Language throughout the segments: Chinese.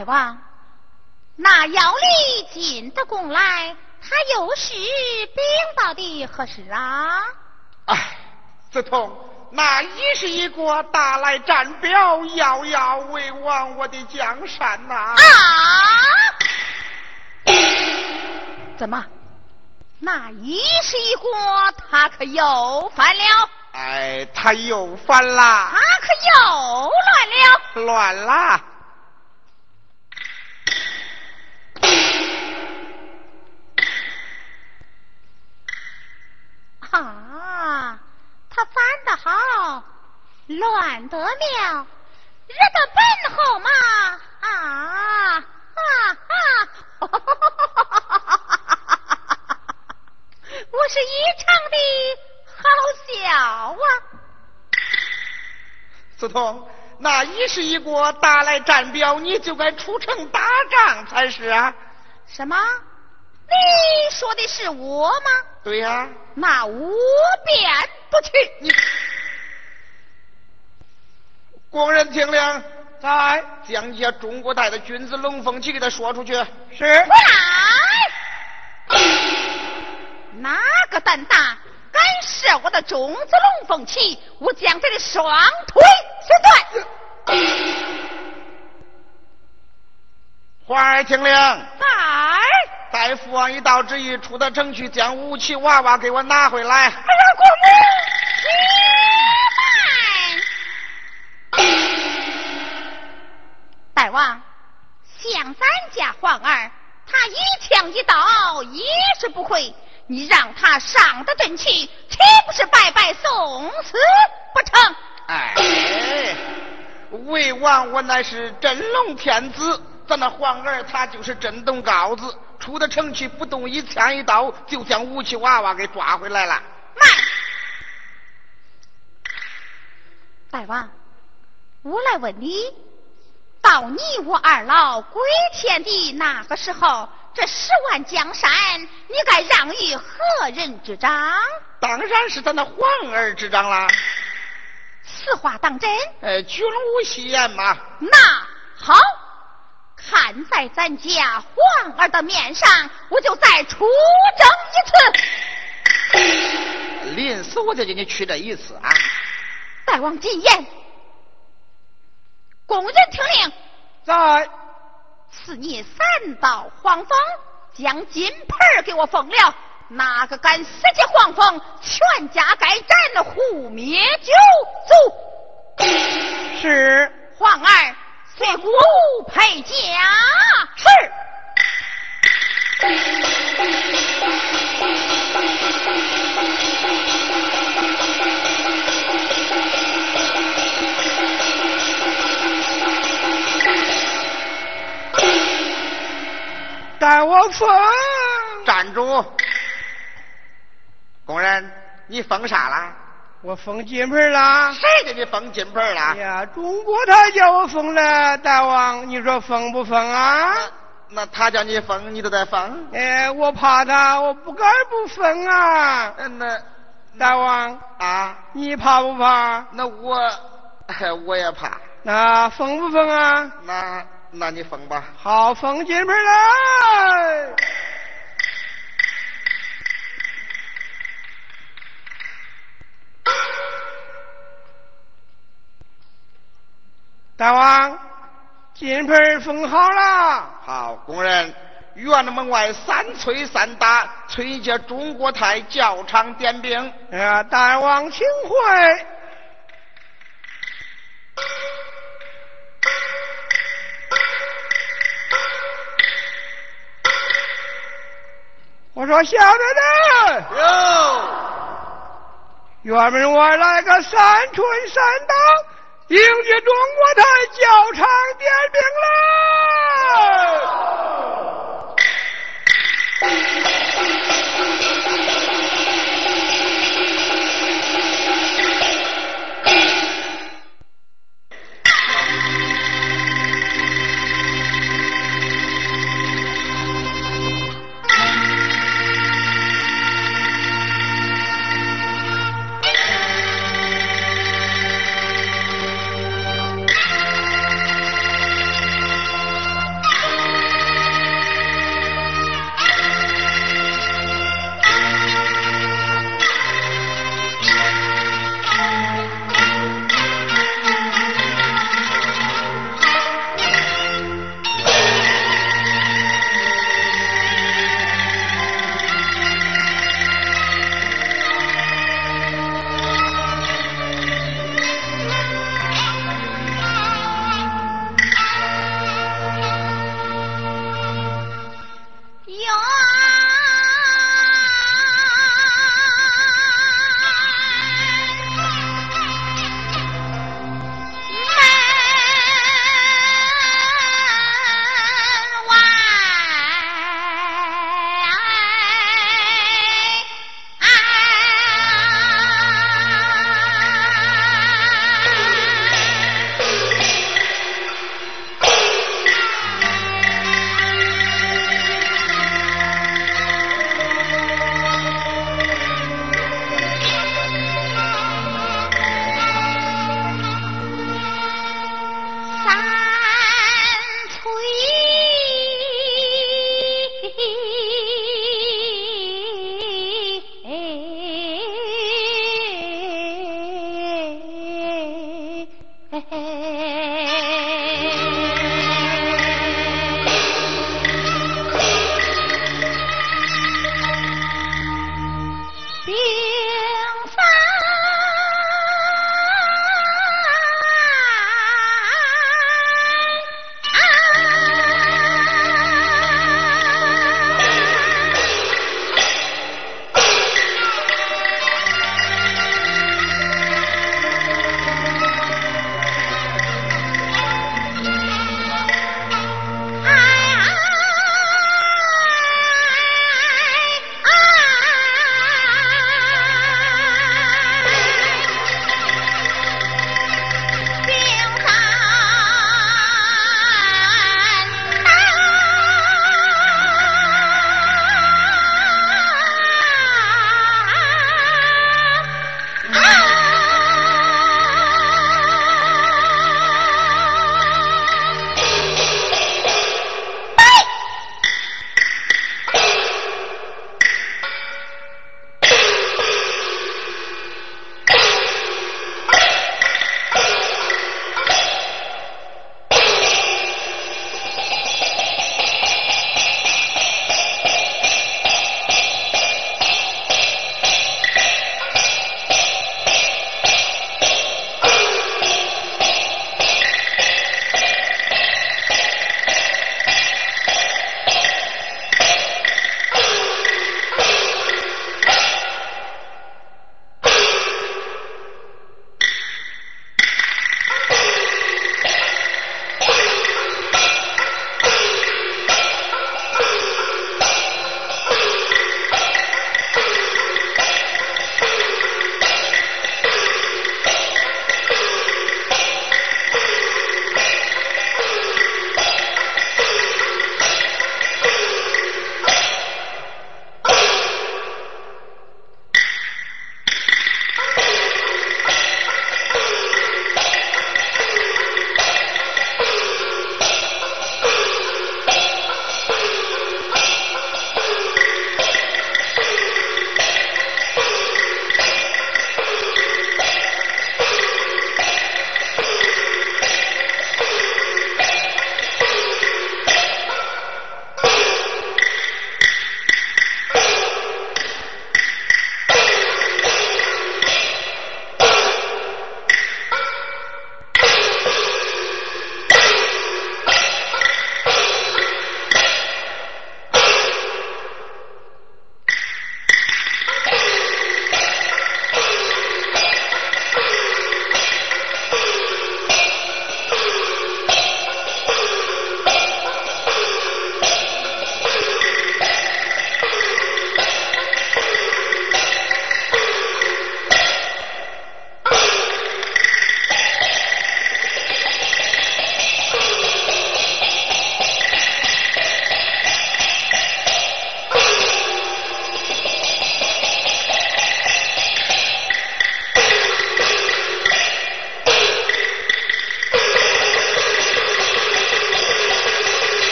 大王，那窑里进的宫来，他又是禀报的何事啊？哎，子通，那一是一国大来战表，遥遥为王我的江山呐！啊！怎么？那一是一国，他可又犯了？哎，他又犯了！他可又乱了！乱了！他翻得好，乱得妙，惹得本后嘛！啊啊啊！我是异常的好笑啊！子彤，那一是一国打来战表，你就该出城打仗才是啊！什么？你说的是我吗？对呀。那我便不去。你，工人听令，在将接中国带的君子龙凤旗给他说出去。是。回来！哪个胆大敢射我的中子龙凤旗？我将他的双腿切断！花儿听令。在。待父王一道旨意，出得城去，将武器娃娃给我拿回来。哎呀，国母，大王，像咱家皇儿，他一枪一刀也是不会，你让他上得阵去，岂不是白白送死不成？哎，魏王我乃是真龙天子，咱那皇儿他就是真动高子。出的城去，不动一枪一刀，就将武器娃娃给抓回来了。慢，大王，我来问你，到你我二老归天的那个时候，这十万江山，你该让与何人执掌？当然是咱那皇儿执掌啦。此话当真？呃，君无戏言嘛。那好。看在咱家皇儿的面上，我就再出征一次。临死我就给你去这一次啊！大王禁言，工人听令，在赐你三道黄蜂，将金盆给我封了。哪个敢私接黄蜂，全家该斩胡灭九族。是皇儿。随国配驾，是。带我封。站住！工人，你疯啥了？我封金盆了，谁给你封金盆了？呀，中国他叫我封了，大王，你说封不封啊？那他叫你封，你都得封。哎，我怕他，我不敢不封啊。那大王啊，你怕不怕？那我 我也怕。那封不封啊？那那你封吧。好，封金盆了。大王，金盆封好了。好，工人，院门外三催三打，催接中国台教场点兵。呀，大王请回。我说小的呢？哟，院门外来个三寸三刀。迎接中国台教场点兵了。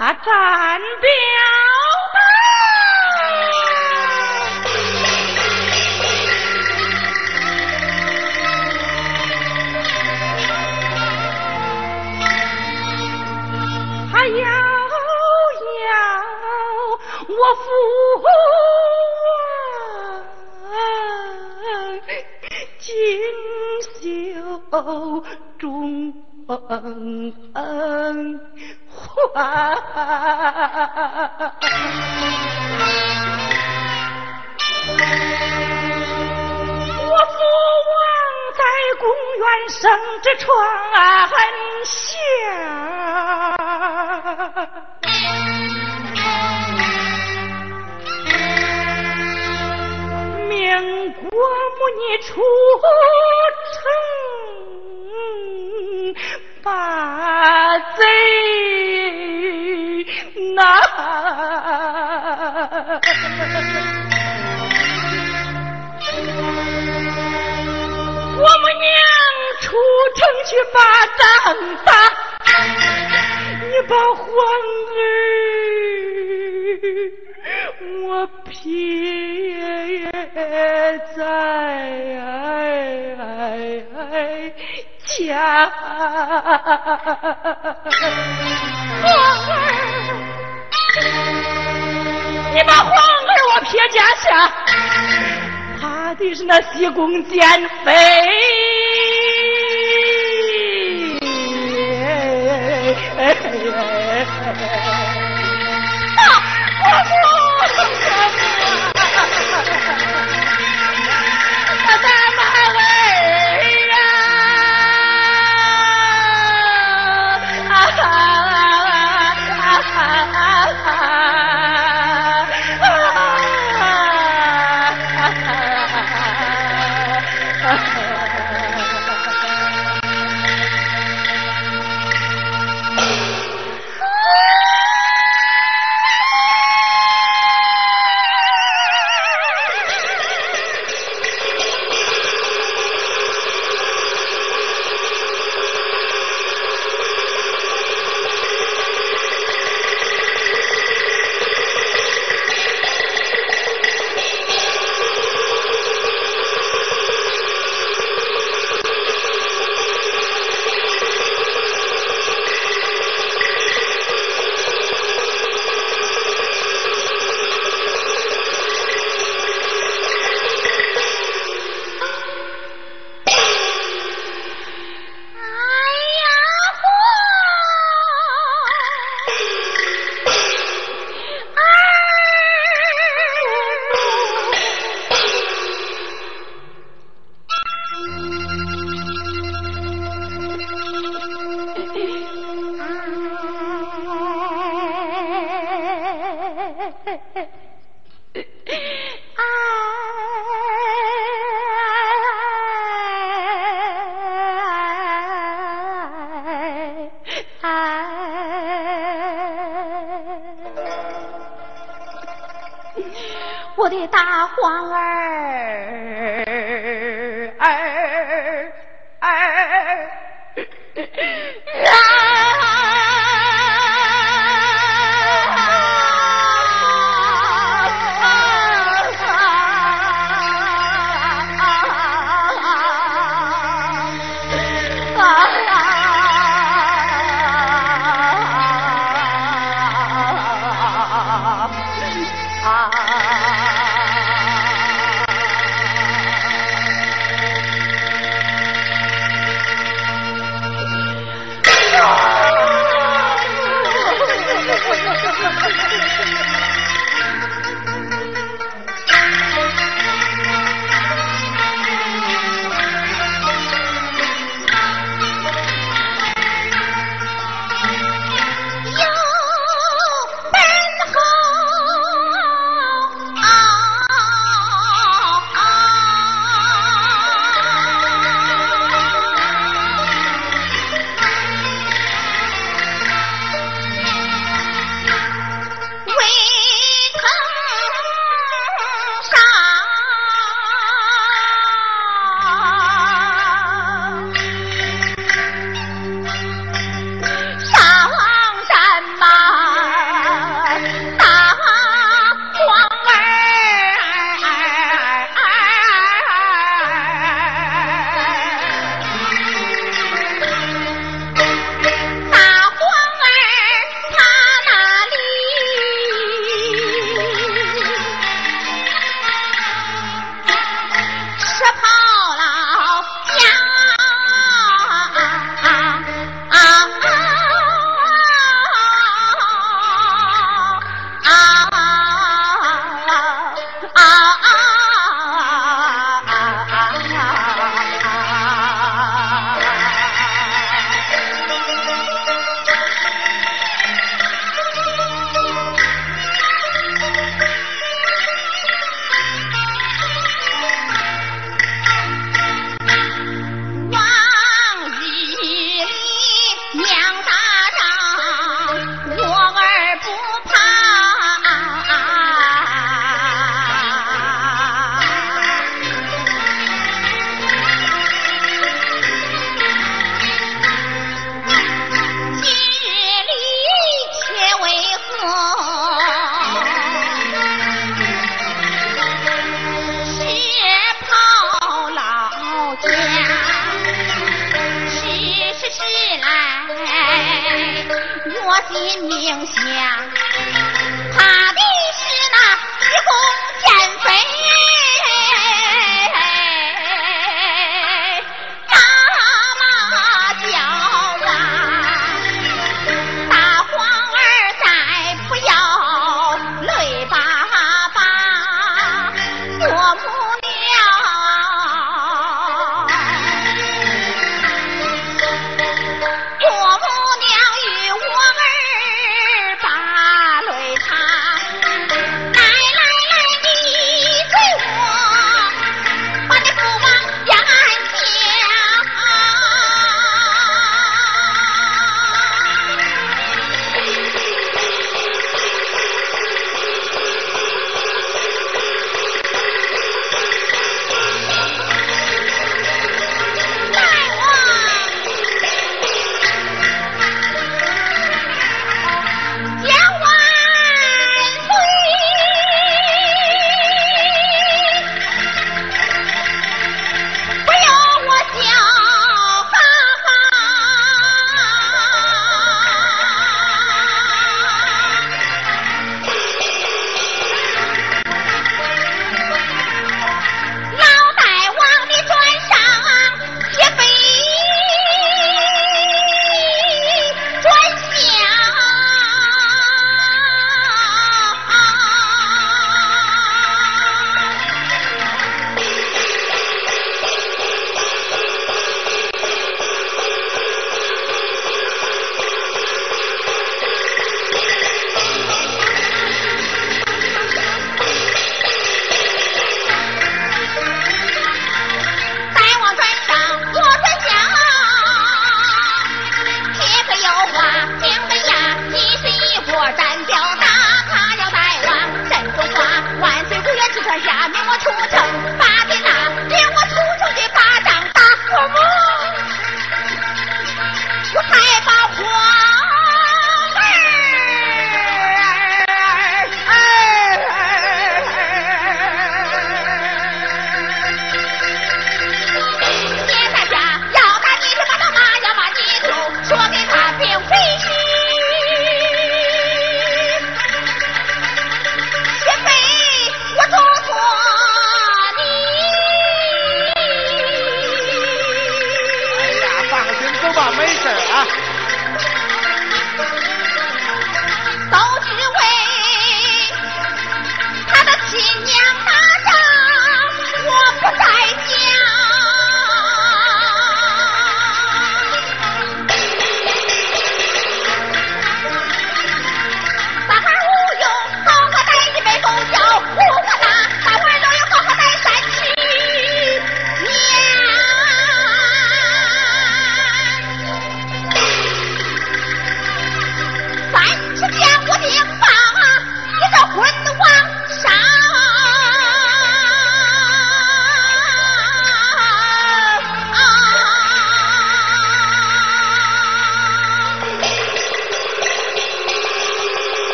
弓欢儿，我撇在家。欢儿，你把欢儿我撇家下，怕的是那西宫奸妃。啊，我要。的大黄儿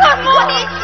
可恶的。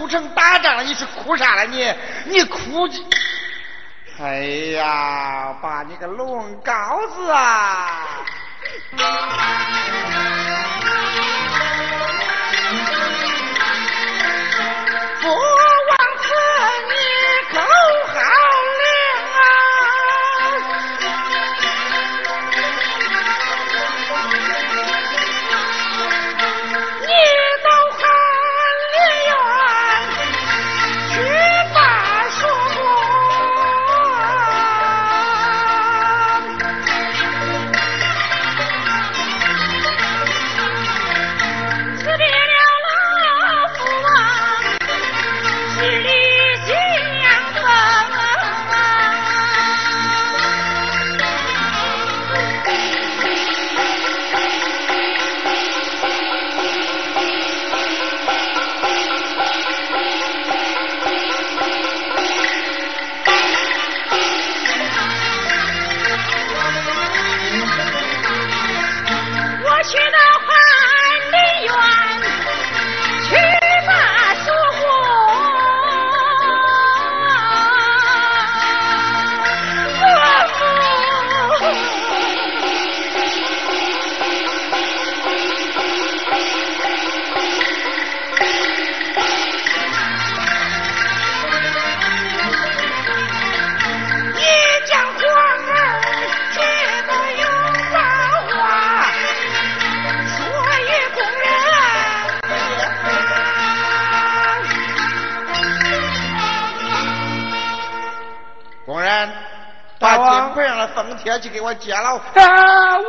出城打仗了，你是哭啥了？你你哭？哎呀，把你个龙羔子啊！盆上的封帖去给我揭了。啊，我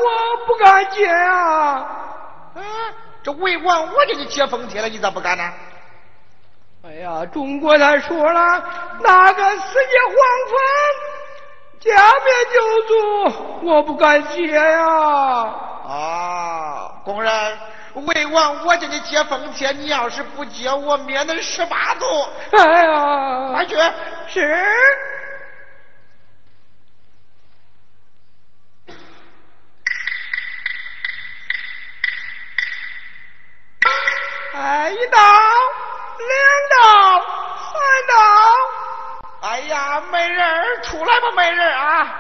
不敢接啊！啊，这魏王我给你揭封帖了，你咋不敢呢？哎呀，中国他说了，那个世界黄蜂，假面救主，我不敢接呀。啊，工人，魏王我叫你接封帖，你要是不接，我灭恁十八族。哎呀，快去！是。一道，两道，三道。哎呀，没人出来吧，没人啊！